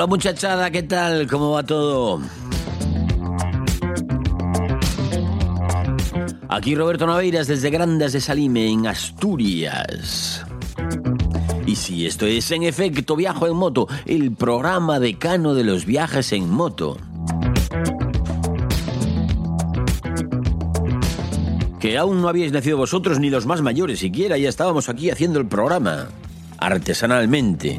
Hola muchachada, ¿qué tal? ¿Cómo va todo? Aquí Roberto Naveiras desde Grandas de Salime, en Asturias. Y si esto es en efecto Viajo en Moto, el programa decano de los viajes en moto. Que aún no habíais nacido vosotros ni los más mayores siquiera, ya estábamos aquí haciendo el programa, artesanalmente.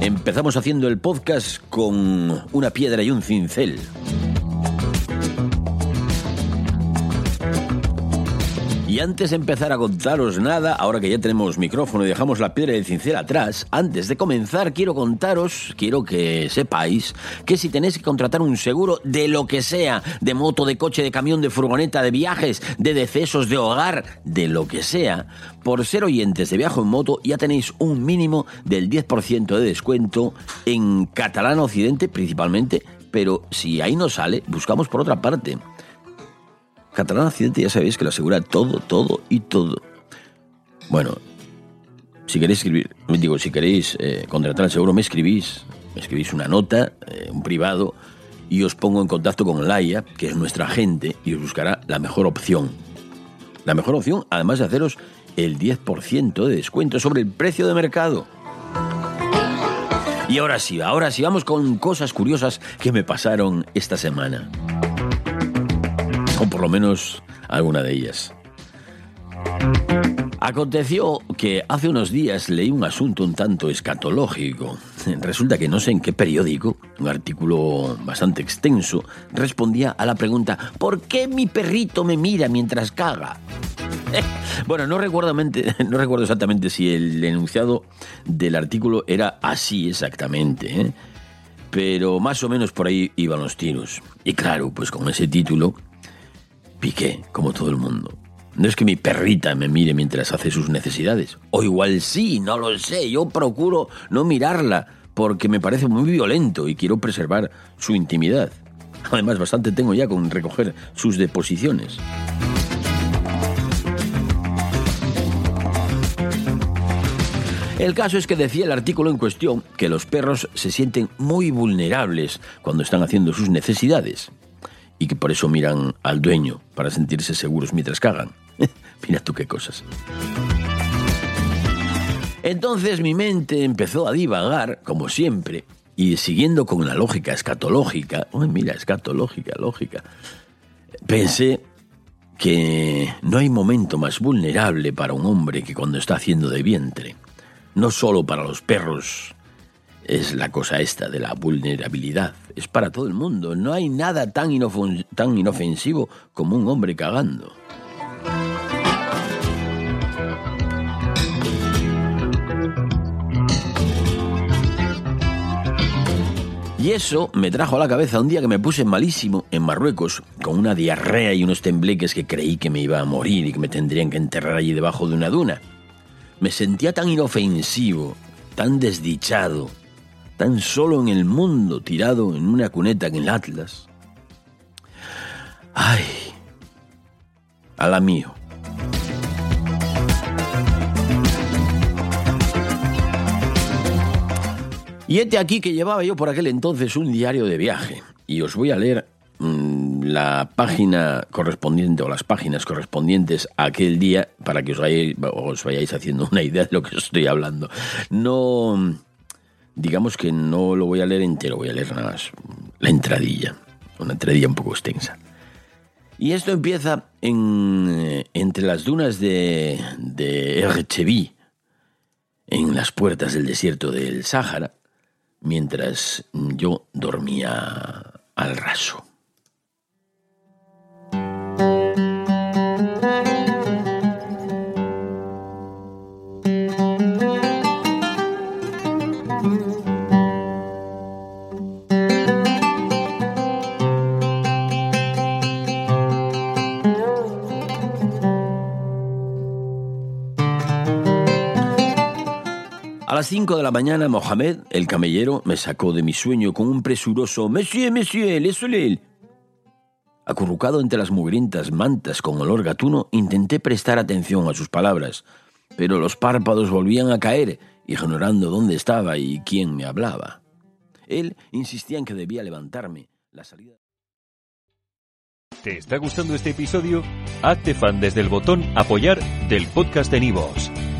Empezamos haciendo el podcast con una piedra y un cincel. Y antes de empezar a contaros nada, ahora que ya tenemos micrófono y dejamos la piedra y el cincel atrás, antes de comenzar quiero contaros, quiero que sepáis que si tenéis que contratar un seguro de lo que sea, de moto, de coche, de camión, de furgoneta, de viajes, de decesos, de hogar, de lo que sea, por ser oyentes de Viajo en Moto ya tenéis un mínimo del 10% de descuento en Catalán Occidente principalmente, pero si ahí no sale, buscamos por otra parte. Catalán Occidente ya sabéis que lo asegura todo, todo y todo. Bueno, si queréis escribir, digo, si queréis eh, contratar el seguro, me escribís, me escribís una nota, eh, un privado, y os pongo en contacto con Laia, que es nuestra agente, y os buscará la mejor opción. La mejor opción, además de haceros el 10% de descuento sobre el precio de mercado. Y ahora sí, ahora sí, vamos con cosas curiosas que me pasaron esta semana o por lo menos alguna de ellas. Aconteció que hace unos días leí un asunto un tanto escatológico. Resulta que no sé en qué periódico, un artículo bastante extenso, respondía a la pregunta ¿por qué mi perrito me mira mientras caga? Bueno, no recuerdo, exactamente si el enunciado del artículo era así exactamente, ¿eh? pero más o menos por ahí iban los tiros. Y claro, pues con ese título Piqué, como todo el mundo. No es que mi perrita me mire mientras hace sus necesidades. O igual sí, no lo sé. Yo procuro no mirarla porque me parece muy violento y quiero preservar su intimidad. Además, bastante tengo ya con recoger sus deposiciones. El caso es que decía el artículo en cuestión que los perros se sienten muy vulnerables cuando están haciendo sus necesidades y que por eso miran al dueño para sentirse seguros mientras cagan. Mira tú qué cosas. Entonces mi mente empezó a divagar, como siempre, y siguiendo con la lógica escatológica, uy, mira, escatológica, lógica, pensé que no hay momento más vulnerable para un hombre que cuando está haciendo de vientre. No solo para los perros es la cosa esta de la vulnerabilidad. Es para todo el mundo. No hay nada tan, tan inofensivo como un hombre cagando. Y eso me trajo a la cabeza un día que me puse malísimo en Marruecos, con una diarrea y unos tembleques que creí que me iba a morir y que me tendrían que enterrar allí debajo de una duna. Me sentía tan inofensivo, tan desdichado, tan solo en el mundo, tirado en una cuneta en el Atlas. Ay, a la mío. Y este aquí que llevaba yo por aquel entonces un diario de viaje. y os voy a leer mm, la página correspondiente o las páginas correspondientes a aquel día para que os vayáis, os vayáis haciendo una idea de lo que estoy hablando. No, digamos que no lo voy a leer entero, voy a leer nada más la entradilla, una entradilla un poco extensa. Y esto empieza eh, entre las dunas de, de Erchevi, en las puertas del desierto del Sáhara, mientras yo dormía al raso. Las 5 de la mañana, Mohamed, el camellero, me sacó de mi sueño con un presuroso Monsieur, monsieur, le soleil. Acurrucado entre las mugrientas mantas con olor gatuno, intenté prestar atención a sus palabras, pero los párpados volvían a caer, ignorando dónde estaba y quién me hablaba. Él insistía en que debía levantarme. La salida. ¿Te está gustando este episodio? Hazte fan desde el botón Apoyar del podcast de Nivos.